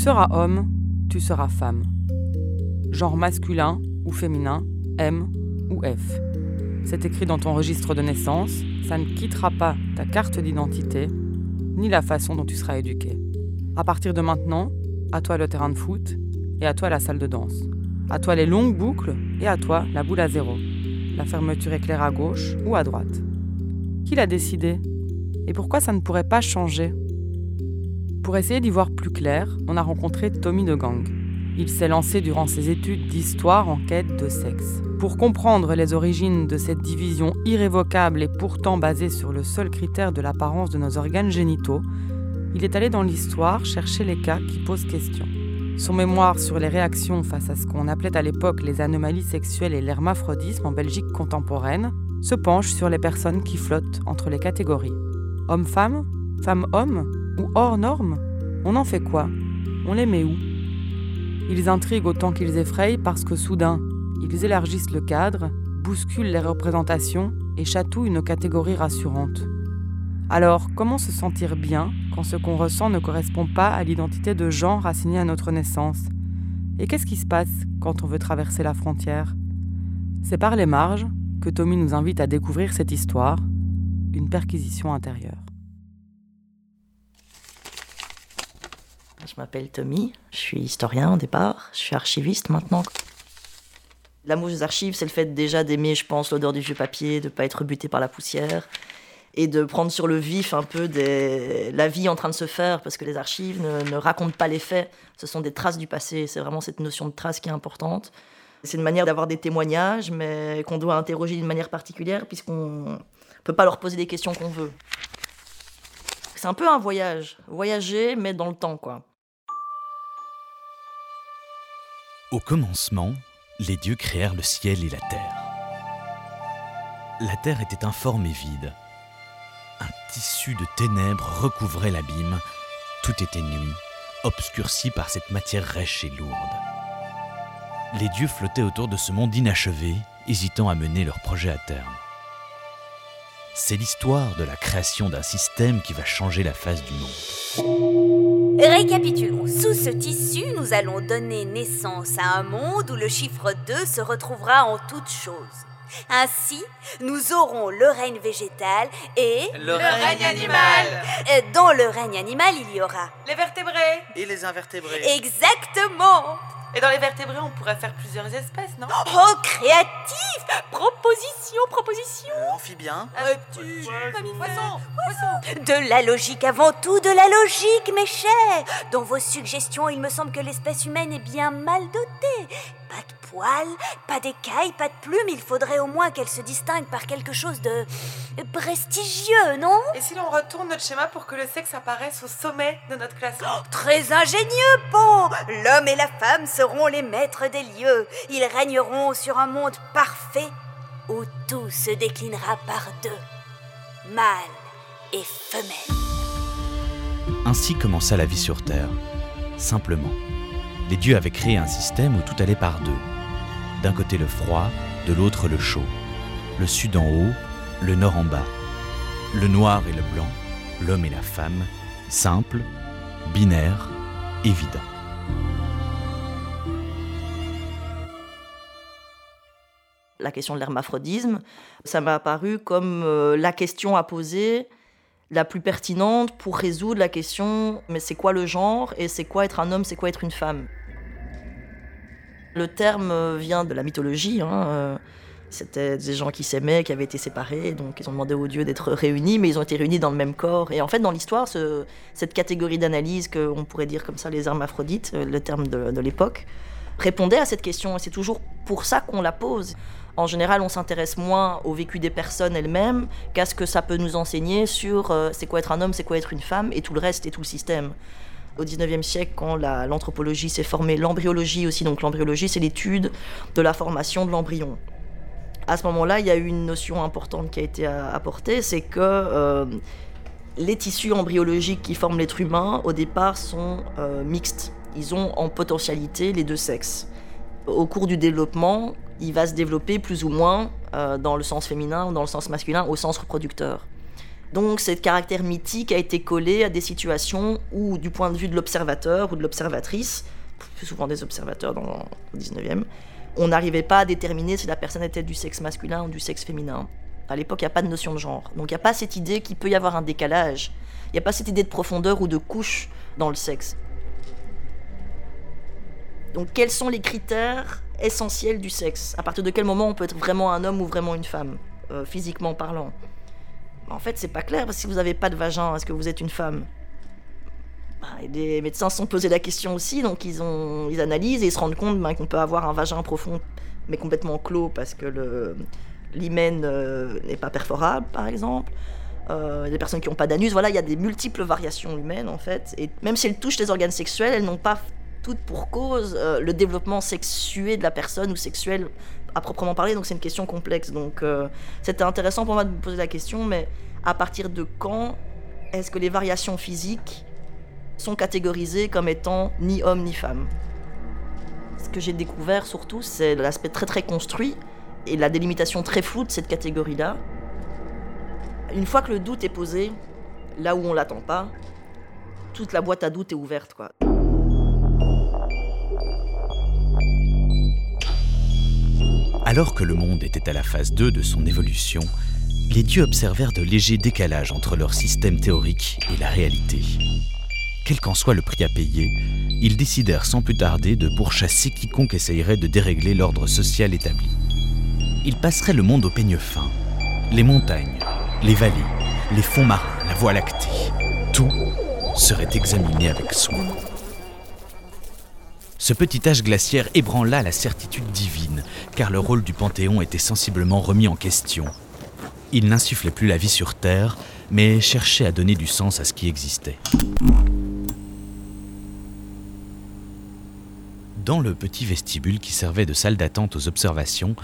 seras homme, tu seras femme. Genre masculin ou féminin, M ou F. C'est écrit dans ton registre de naissance, ça ne quittera pas ta carte d'identité, ni la façon dont tu seras éduqué. À partir de maintenant, à toi le terrain de foot et à toi la salle de danse. À toi les longues boucles et à toi la boule à zéro. La fermeture éclaire à gauche ou à droite. Qui l'a décidé? Et pourquoi ça ne pourrait pas changer? Pour essayer d'y voir plus clair, on a rencontré Tommy de Gang. Il s'est lancé durant ses études d'histoire en quête de sexe. Pour comprendre les origines de cette division irrévocable et pourtant basée sur le seul critère de l'apparence de nos organes génitaux, il est allé dans l'histoire chercher les cas qui posent question. Son mémoire sur les réactions face à ce qu'on appelait à l'époque les anomalies sexuelles et l'hermaphrodisme en Belgique contemporaine se penche sur les personnes qui flottent entre les catégories. Homme-femme Femme-homme Ou hors norme On en fait quoi? On les met où? Ils intriguent autant qu'ils effrayent parce que soudain, ils élargissent le cadre, bousculent les représentations et chatouillent nos catégories rassurantes. Alors, comment se sentir bien quand ce qu'on ressent ne correspond pas à l'identité de genre assignée à notre naissance? Et qu'est-ce qui se passe quand on veut traverser la frontière? C'est par les marges que Tommy nous invite à découvrir cette histoire, une perquisition intérieure. Je m'appelle Tommy, je suis historien au départ, je suis archiviste maintenant. L'amour des archives, c'est le fait déjà d'aimer, je pense, l'odeur du vieux papier, de ne pas être buté par la poussière et de prendre sur le vif un peu la vie en train de se faire, parce que les archives ne, racontent pas les faits, ce sont des traces du passé, c'est vraiment cette notion de trace qui est importante. C'est une manière d'avoir des témoignages, mais qu'on doit interroger d'une manière particulière, puisqu'on ne peut pas leur poser des questions qu'on veut. C'est un peu un voyage, voyager, mais dans le temps, quoi. Au commencement, les dieux créèrent le ciel et la terre. La terre était informe et vide un tissu de ténèbres recouvrait l'abîme. Tout était nuit, obscurci par cette matière rêche et lourde. Les dieux flottaient autour de ce monde inachevé, hésitant à mener leur projet à terme. C'est l'histoire de la création d'un système qui va changer la face du monde. Récapitulons. Sous ce tissu, nous allons donner naissance à un monde où le chiffre 2 se retrouvera en toutes choses. Ainsi, nous aurons le règne végétal et... Le, règne animal Dans le règne animal, il y aura... Les vertébrés Et les invertébrés Exactement et dans les vertébrés, on pourrait faire plusieurs espèces, non? Oh, créatif! Proposition, proposition! Euh, Amphibien. Reptile Poisson Poisson. De la logique avant tout, de la logique, mes chers! Dans vos suggestions, il me semble que l'espèce humaine est bien mal dotée. Pas pas d'écailles, pas de plumes, il faudrait au moins qu'elle se distingue par quelque chose de prestigieux, non? Et si l'on retourne notre schéma pour que le sexe apparaisse au sommet de notre classement oh, Très ingénieux, bon L'homme et la femme seront les maîtres des lieux. Ils régneront sur un monde parfait où tout se déclinera par deux, mâle et femelle. Ainsi commença la vie sur Terre, simplement. Les dieux avaient créé un système où tout allait par deux d'un côté le froid, de l'autre le chaud, le sud en haut, le nord en bas, le noir et le blanc, l'homme et la femme, simple, binaire, évident. La question de l'hermaphrodisme, ça m'a apparu comme euh, la question à poser la plus pertinente pour résoudre la question mais c'est quoi le genre et c'est quoi être un homme, c'est quoi être une femme? Le terme euh, vient de la mythologie. Hein, euh, c'était des gens qui s'aimaient, qui avaient été séparés, donc ils ont demandé aux dieux d'être réunis, mais ils ont été réunis dans le même corps. Et en fait, dans l'histoire, cette catégorie d'analyse, qu'on pourrait dire comme ça les hermaphrodites, euh, le terme de, l'époque, répondait à cette question. Et c'est toujours pour ça qu'on la pose. En général, on s'intéresse moins au vécu des personnes elles-mêmes qu'à ce que ça peut nous enseigner sur c'est quoi être un homme, c'est quoi être une femme, et tout le reste, et tout le système au 19e siècle, quand l'anthropologie s'est formée, l'embryologie aussi. Donc l'embryologie, c'est l'étude de la formation de l'embryon. À ce moment-là, il y a eu une notion importante qui a été apportée, c'est que euh, les tissus embryologiques qui forment l'être humain, au départ, sont euh, mixtes. Ils ont en potentialité les deux sexes. Au cours du développement, il va se développer plus ou moins euh, dans le sens féminin ou dans le sens masculin, au sens reproducteur. Donc, ce caractère mythique a été collé à des situations où, du point de vue de l'observateur ou de l'observatrice, plus souvent des observateurs dans le 19e, on n'arrivait pas à déterminer si la personne était du sexe masculin ou du sexe féminin. À l'époque, il n'y a pas de notion de genre. Donc, il n'y a pas cette idée qu'il peut y avoir un décalage. Il n'y a pas cette idée de profondeur ou de couche dans le sexe. Donc, quels sont les critères essentiels du sexe? À partir de quel moment on peut être vraiment un homme ou vraiment une femme, euh, physiquement parlant? En fait, c'est pas clair, parce que si vous n'avez pas de vagin, est-ce que vous êtes une femme? Bah, des médecins se sont posés la question aussi, donc ils, ont, ils analysent et ils se rendent compte ben, qu'on peut avoir un vagin profond mais complètement clos parce que l'hymen euh, n'est pas perforable, par exemple. Euh, des personnes qui n'ont pas d'anus, voilà, il y a des multiples variations humaines en fait. Et même si elles touchent les organes sexuels, elles n'ont pas toutes pour cause euh, le développement sexué de la personne ou sexuel à proprement parler. Donc c'est une question complexe. Donc c'était intéressant pour moi de me poser la question, mais à partir de quand est-ce que les variations physiques sont catégorisés comme étant ni homme ni femme? Ce que j'ai découvert surtout, c'est l'aspect très très construit et la délimitation très floue de cette catégorie-là. Une fois que le doute est posé, là où on l'attend pas, toute la boîte à doute est ouverte, quoi. Alors que le monde était à la phase 2 de son évolution, les dieux observèrent de légers décalages entre leur système théorique et la réalité quel qu'en soit le prix à payer, ils décidèrent sans plus tarder de pourchasser quiconque essayerait de dérégler l'ordre social établi. Ils passeraient le monde au peigne fin. Les montagnes, les vallées, les fonds marins, la voie lactée, tout serait examiné avec soin. Ce petit âge glaciaire ébranla la certitude divine, car le rôle du Panthéon était sensiblement remis en question. Il n'insufflait plus la vie sur Terre, mais cherchait à donner du sens à ce qui existait. Dans le petit vestibule qui servait de salle d'attente aux observations,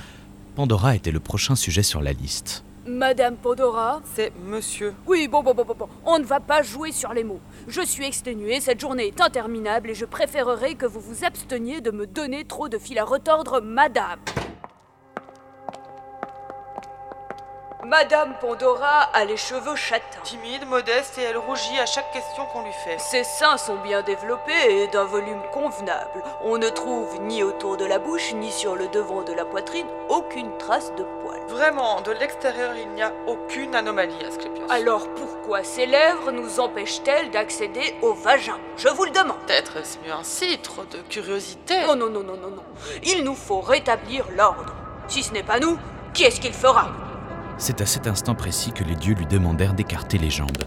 Pandora était le prochain sujet sur la liste. Madame Pandora C'est monsieur. Oui, bon, bon, bon, bon, bon. On ne va pas jouer sur les mots. Je suis exténuée, cette journée est interminable et je préférerais que vous vous absteniez de me donner trop de fil à retordre, madame. Madame Pandora a les cheveux châtains. Timide, modeste et elle rougit à chaque question qu'on lui fait. Ses seins sont bien développés et d'un volume convenable. On ne trouve ni autour de la bouche ni sur le devant de la poitrine aucune trace de poils. Vraiment, de l'extérieur, il n'y a aucune anomalie, Asclepios. Alors pourquoi ces lèvres nous empêchent-elles d'accéder au vagin? Je vous le demande. Peut-être est-ce mieux ainsi, trop de curiosité. Non, non, non, non, non, non. Il nous faut rétablir l'ordre. Si ce n'est pas nous, qui est-ce qu'il fera? C'est à cet instant précis que les dieux lui demandèrent d'écarter les jambes.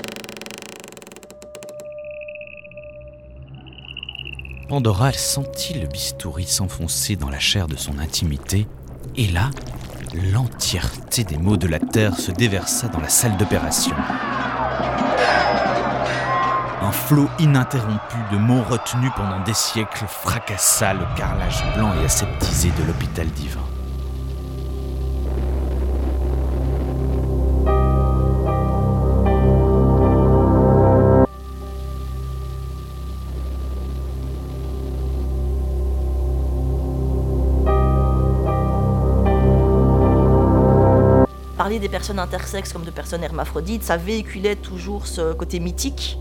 Pandora sentit le bistouri s'enfoncer dans la chair de son intimité, et là, l'entièreté des maux de la terre se déversa dans la salle d'opération. Un flot ininterrompu de mots retenus pendant des siècles fracassa le carrelage blanc et aseptisé de l'hôpital divin. Parler des personnes intersexes comme de personnes hermaphrodites, ça véhiculait toujours ce côté mythique.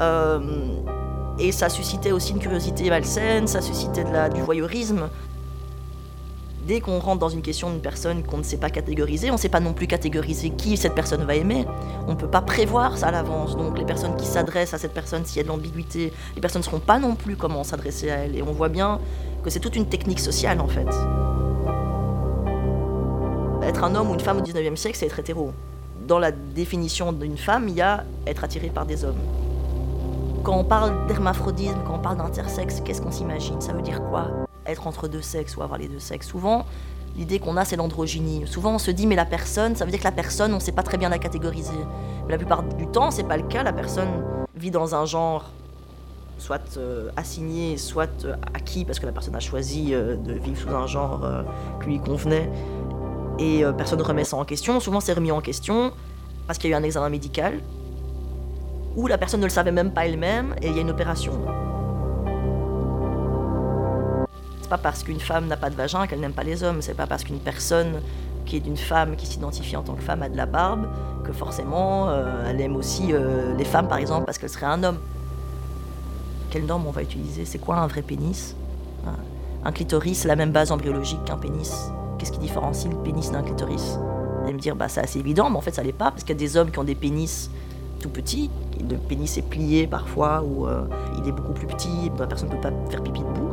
Euh, et ça suscitait aussi une curiosité malsaine, ça suscitait de la, du voyeurisme. Dès qu'on rentre dans une question d'une personne qu'on ne sait pas catégoriser, on ne sait pas non plus catégoriser qui cette personne va aimer. On ne peut pas prévoir ça à l'avance. Donc les personnes qui s'adressent à cette personne, s'il y a de l'ambiguïté, les personnes ne sauront pas non plus comment s'adresser à elle. Et on voit bien que c'est toute une technique sociale en fait être un homme ou une femme au 19e siècle, c'est être hétéro. Dans la définition d'une femme, il y a être attiré par des hommes. Quand on parle d'hermaphrodisme, quand on parle d'intersexe, qu'est-ce qu'on s'imagine? Ça veut dire quoi? Être entre deux sexes ou avoir les deux sexes? Souvent, l'idée qu'on a, c'est l'androgynie. Souvent, on se dit, mais la personne, ça veut dire que la personne, on ne sait pas très bien la catégoriser. Mais la plupart du temps, c'est pas le cas. La personne vit dans un genre soit euh, assigné, soit euh, acquis, parce que la personne a choisi euh, de vivre sous un genre qui lui convenait et euh, personne ne remet ça en question. Souvent, c'est remis en question parce qu'il y a eu un examen médical où la personne ne le savait même pas elle-même et il y a une opération. C'est pas parce qu'une femme n'a pas de vagin qu'elle n'aime pas les hommes. C'est pas parce qu'une personne qui est d'une femme qui s'identifie en tant que femme a de la barbe, que forcément euh, elle aime aussi euh, les femmes par exemple parce qu'elle serait un homme. Quelle norme on va utiliser? C'est quoi un vrai pénis? Un clitoris, c'est la même base embryologique qu'un pénis. Qu'est-ce qui différencie le pénis d'un clitoris? Allez me dire, bah c'est assez évident, mais en fait ça l'est pas parce qu'il y a des hommes qui ont des pénis tout petits. Le pénis est plié parfois ou euh, il est beaucoup plus petit, la personne ne peut pas faire pipi debout.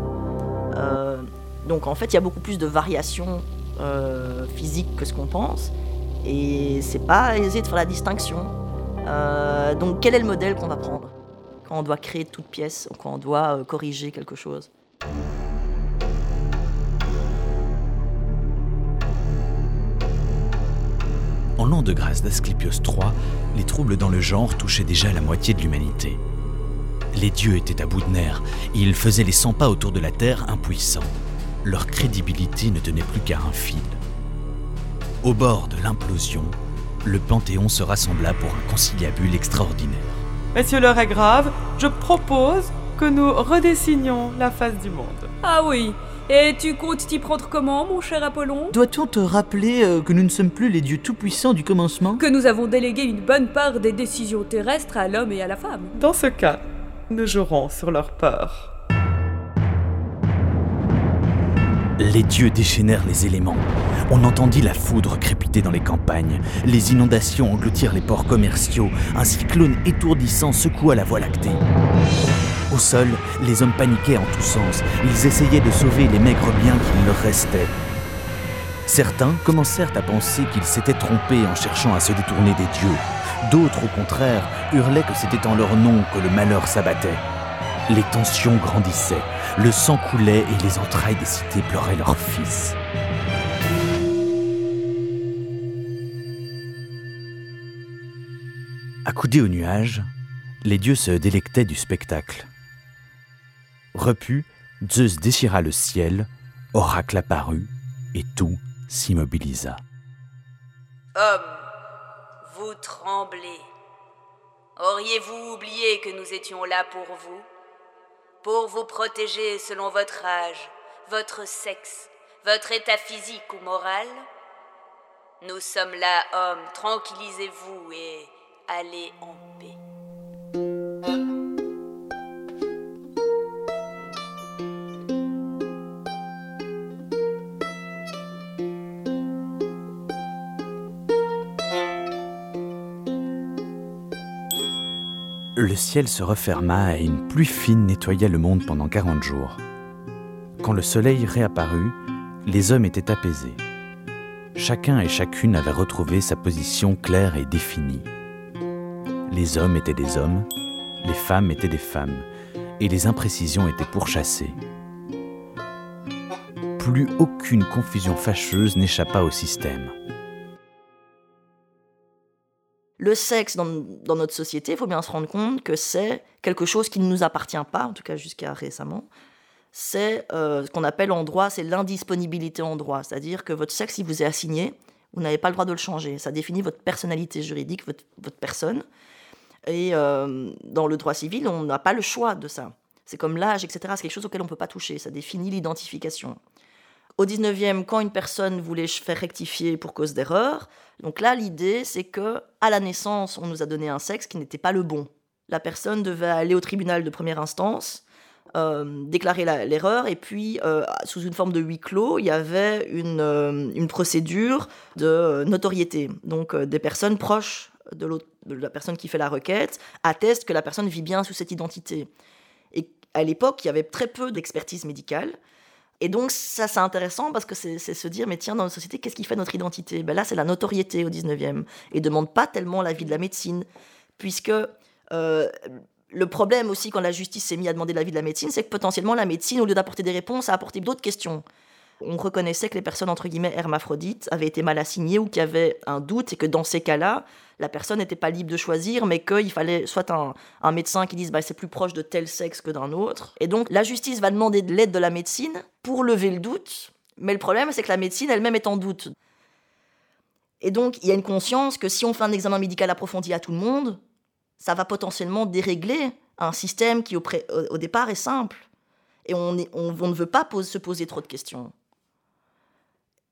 donc en fait il y a beaucoup plus de variations euh, physique que ce qu'on pense. Et c'est pas aisé de faire la distinction. Euh, donc quel est le modèle qu'on va prendre? Quand on doit créer toute pièce ou quand on doit euh, corriger quelque chose? De grâce d'Asclépios III, les troubles dans le genre touchaient déjà la moitié de l'humanité. Les dieux étaient à bout de nerfs et ils faisaient les 100 pas autour de la Terre impuissants leur crédibilité ne tenait plus qu'à un fil. Au bord de l'implosion, le Panthéon se rassembla pour un conciliabule extraordinaire. Messieurs, l'heure est grave, je propose que nous redessinions la face du monde. Ah oui, et tu comptes t'y prendre comment, mon cher Apollon Doit-on te rappeler euh, que nous ne sommes plus les dieux tout-puissants du commencement Que nous avons délégué une bonne part des décisions terrestres à l'homme et à la femme. Dans ce cas, nous jouerons sur leur peur. Les dieux déchaînèrent les éléments. On entendit la foudre crépiter dans les campagnes. Les inondations engloutirent les ports commerciaux. Un cyclone étourdissant secoua la voie lactée. Au sol, les hommes paniquaient en tous sens. Ils essayaient de sauver les maigres biens qu'il leur restait. Certains commencèrent à penser qu'ils s'étaient trompés en cherchant à se détourner des dieux. D'autres, au contraire, hurlaient que c'était en leur nom que le malheur s'abattait. Les tensions grandissaient, le sang coulait et les entrailles des cités pleuraient leurs fils. Accoudés aux nuages, les dieux se délectaient du spectacle. Repu, Zeus déchira le ciel, Oracle apparut, et tout s'immobilisa. Homme, vous tremblez. Auriez-vous oublié que nous étions là pour vous? Pour vous protéger selon votre âge, votre sexe, votre état physique ou moral? Nous sommes là, hommes, tranquillisez-vous et allez en paix. Le ciel se referma et une pluie fine nettoya le monde pendant 40 jours. Quand le soleil réapparut, les hommes étaient apaisés. Chacun et chacune avait retrouvé sa position claire et définie. Les hommes étaient des hommes, les femmes étaient des femmes, et les imprécisions étaient pourchassées. Plus aucune confusion fâcheuse n'échappa au système le sexe dans, notre société, il faut bien se rendre compte que c'est quelque chose qui ne nous appartient pas, en tout cas jusqu'à récemment. C'est euh, ce qu'on appelle en droit, c'est l'indisponibilité en droit. C'est-à-dire que votre sexe, il vous est assigné, vous n'avez pas le droit de le changer. Ça définit votre personnalité juridique, votre, personne. Et euh, dans le droit civil, on n'a pas le choix de ça. C'est comme l'âge, etc. C'est quelque chose auquel on ne peut pas toucher. Ça définit l'identification. Au 19e, quand une personne voulait faire rectifier pour cause d'erreur, donc là, l'idée, c'est que à la naissance, on nous a donné un sexe qui n'était pas le bon. La personne devait aller au tribunal de première instance, euh, déclarer l'erreur, et puis, euh, sous une forme de huis clos, il y avait une, euh, procédure de notoriété. Donc, des personnes proches de la personne qui fait la requête attestent que la personne vit bien sous cette identité. Et à l'époque, il y avait très peu d'expertise médicale. Et donc, ça, c'est intéressant parce que c'est se dire, mais tiens, dans notre société, qu'est-ce qui fait notre identité? Ben Là, c'est la notoriété au 19e. Et demande pas tellement la vie de la médecine, puisque euh, le problème aussi, quand la justice s'est mise à demander l'avis de la médecine, c'est que potentiellement, la médecine, au lieu d'apporter des réponses, a apporté d'autres questions on reconnaissait que les personnes entre guillemets hermaphrodites avaient été mal assignées ou qu'il y avait un doute et que dans ces cas-là, la personne n'était pas libre de choisir, mais qu'il fallait soit un, médecin qui dise bah, c'est plus proche de tel sexe que d'un autre. Et donc la justice va demander de l'aide de la médecine pour lever le doute, mais le problème c'est que la médecine elle-même est en doute. Et donc il y a une conscience que si on fait un examen médical approfondi à tout le monde, ça va potentiellement dérégler un système qui au, départ est simple. Et on, ne veut pas se poser trop de questions.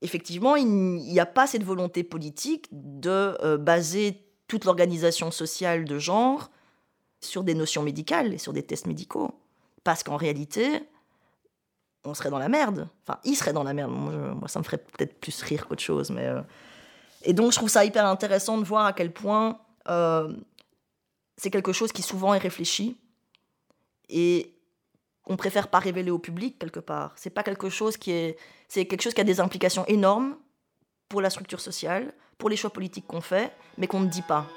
Effectivement, il n'y a pas cette volonté politique de euh, baser toute l'organisation sociale de genre sur des notions médicales et sur des tests médicaux. Parce qu'en réalité, on serait dans la merde. Enfin, il serait dans la merde. Moi, ça me ferait peut-être plus rire qu'autre chose. Mais, euh. Et donc, je trouve ça hyper intéressant de voir à quel point euh, c'est quelque chose qui souvent est réfléchi et qu'on préfère pas révéler au public quelque part. C'est pas quelque chose qui est, c'est quelque chose qui a des implications énormes pour la structure sociale, pour les choix politiques qu'on fait, mais qu'on ne dit pas.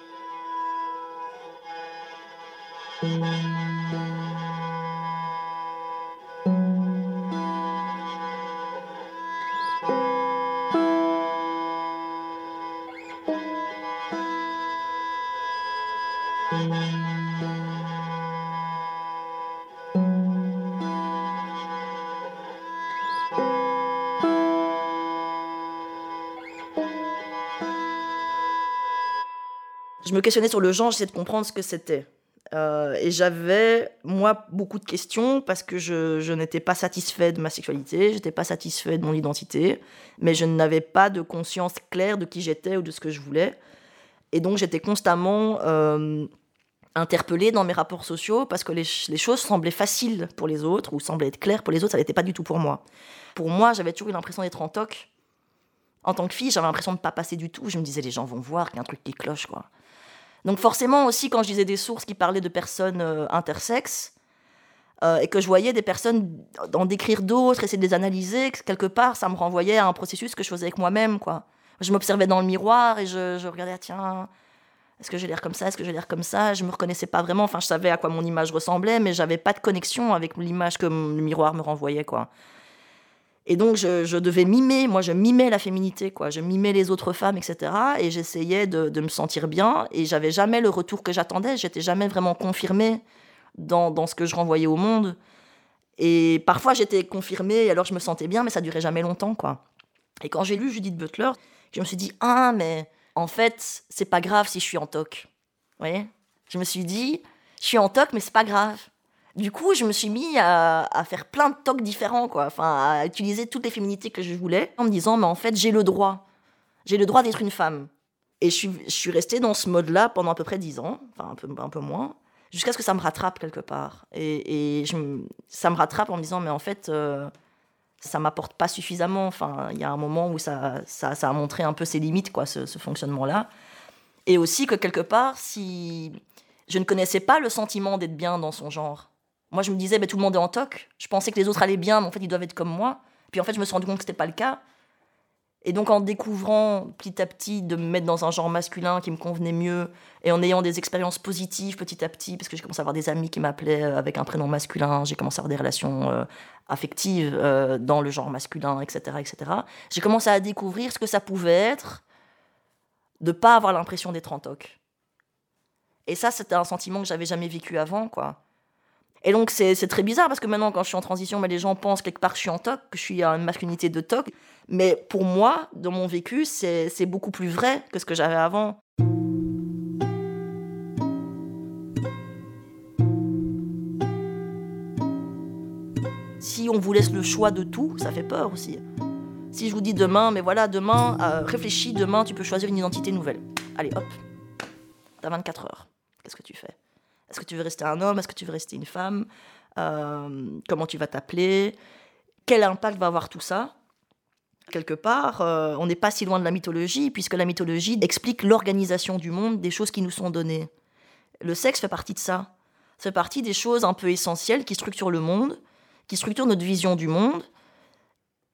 Je me questionnais sur le genre, j'essayais de comprendre ce que c'était. Euh, et j'avais, moi, beaucoup de questions parce que je, n'étais pas satisfait de ma sexualité, je n'étais pas satisfait de mon identité, mais je n'avais pas de conscience claire de qui j'étais ou de ce que je voulais. Et donc j'étais constamment euh, interpellée dans mes rapports sociaux parce que les, les, choses semblaient faciles pour les autres ou semblaient être claires pour les autres, ça n'était pas du tout pour moi. Pour moi, j'avais toujours eu l'impression d'être en toc. En tant que fille, j'avais l'impression de ne pas passer du tout. Je me disais, les gens vont voir qu'il y a un truc qui cloche, quoi. Donc forcément aussi, quand je disais des sources qui parlaient de personnes euh, intersexes, euh, et que je voyais des personnes en décrire d'autres, essayer de les analyser, quelque part, ça me renvoyait à un processus que je faisais avec moi-même. quoi. Je m'observais dans le miroir et je, regardais, ah, tiens, est-ce que j'ai l'air comme ça, est-ce que j'ai l'air comme ça? Je me reconnaissais pas vraiment, enfin je savais à quoi mon image ressemblait, mais j'avais pas de connexion avec l'image que le miroir me renvoyait. quoi. Et donc, je, devais mimer, moi, je mimais la féminité, quoi. Je mimais les autres femmes, etc. Et j'essayais de, me sentir bien. Et j'avais jamais le retour que j'attendais. J'étais jamais vraiment confirmée dans, ce que je renvoyais au monde. Et parfois, j'étais confirmée, alors je me sentais bien, mais ça durait jamais longtemps, quoi. Et quand j'ai lu Judith Butler, je me suis dit, ah, mais en fait, c'est pas grave si je suis en toc. Vous voyez? Je me suis dit, je suis en toc, mais c'est pas grave du coup, je me suis mis à, faire plein de tocs différents, quoi. Enfin, à utiliser toutes les féminités que je voulais, en me disant, mais en fait, j'ai le droit. J'ai le droit d'être une femme. Et je suis, je restée dans ce mode-là pendant à peu près dix ans, enfin un peu, moins, jusqu'à ce que ça me rattrape quelque part. Et, ça me rattrape en me disant, mais en fait, euh, ça m'apporte pas suffisamment. Enfin, il y a un moment où ça, a montré un peu ses limites, quoi, ce fonctionnement-là. Et aussi que quelque part, si je ne connaissais pas le sentiment d'être bien dans son genre, moi, je me disais, bah, tout le monde est en toc. Je pensais que les autres allaient bien, mais en fait, ils doivent être comme moi. Puis en fait, je me suis rendu compte que ce n'était pas le cas. Et donc, en découvrant petit à petit de me mettre dans un genre masculin qui me convenait mieux, et en ayant des expériences positives petit à petit, parce que j'ai commencé à avoir des amis qui m'appelaient euh, avec un prénom masculin, j'ai commencé à avoir des relations euh, affectives euh, dans le genre masculin, etc., etc. J'ai commencé à découvrir ce que ça pouvait être de pas avoir l'impression d'être en toc. Et ça, c'était un sentiment que j'avais jamais vécu avant, quoi. Et donc, c'est très bizarre parce que maintenant, quand je suis en transition, mais les gens pensent quelque part que je suis en toc, que je suis une masculinité de toc. Mais pour moi, dans mon vécu, c'est beaucoup plus vrai que ce que j'avais avant. Si on vous laisse le choix de tout, ça fait peur aussi. Si je vous dis demain, mais voilà, demain, euh, réfléchis, demain, tu peux choisir une identité nouvelle. Allez, hop, t'as 24 heures. Qu'est-ce que tu fais? Est-ce que tu veux rester un homme? Est-ce que tu veux rester une femme? Euh, Comment tu vas t'appeler? Quel impact va avoir tout ça? Quelque part, euh, on n'est pas si loin de la mythologie, puisque la mythologie explique l'organisation du monde des choses qui nous sont données. Le sexe fait partie de ça. Ça fait partie des choses un peu essentielles qui structurent le monde, qui structurent notre vision du monde,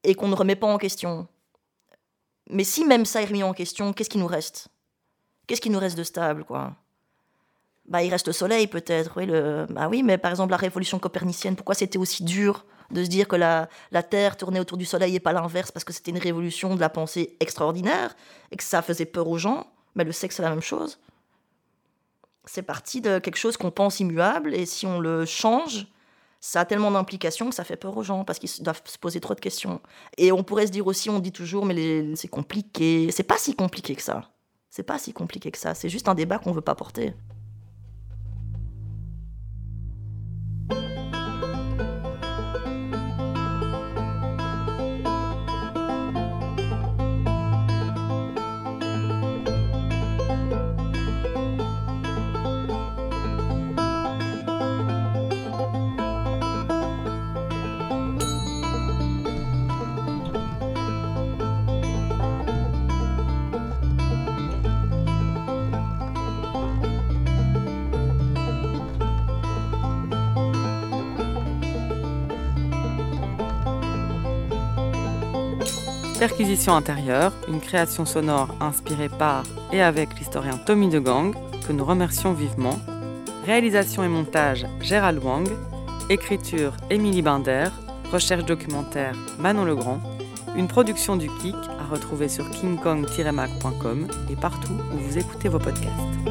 et qu'on ne remet pas en question. Mais si même ça est remis en question, qu'est-ce qui nous reste? Qu'est-ce qui nous reste de stable, quoi? Bah, il reste le soleil peut-être. Oui, bah oui, mais par exemple la révolution copernicienne, pourquoi c'était aussi dur de se dire que la, la Terre tournait autour du soleil et pas l'inverse parce que c'était une révolution de la pensée extraordinaire et que ça faisait peur aux gens? Mais le sexe, c'est la même chose. C'est parti de quelque chose qu'on pense immuable et si on le change, ça a tellement d'implications que ça fait peur aux gens parce qu'ils doivent se poser trop de questions. Et on pourrait se dire aussi, on dit toujours, mais c'est compliqué. C'est pas si compliqué que ça. C'est pas si compliqué que ça. C'est juste un débat qu'on veut pas porter. Perquisition intérieure, une création sonore inspirée par et avec l'historien Tommy de Gang, que nous remercions vivement. Réalisation et montage Gérald Wang. Écriture Émilie Binder. Recherche documentaire Manon Legrand. Une production du Kik à retrouver sur kingkong-mac.com et partout où vous écoutez vos podcasts.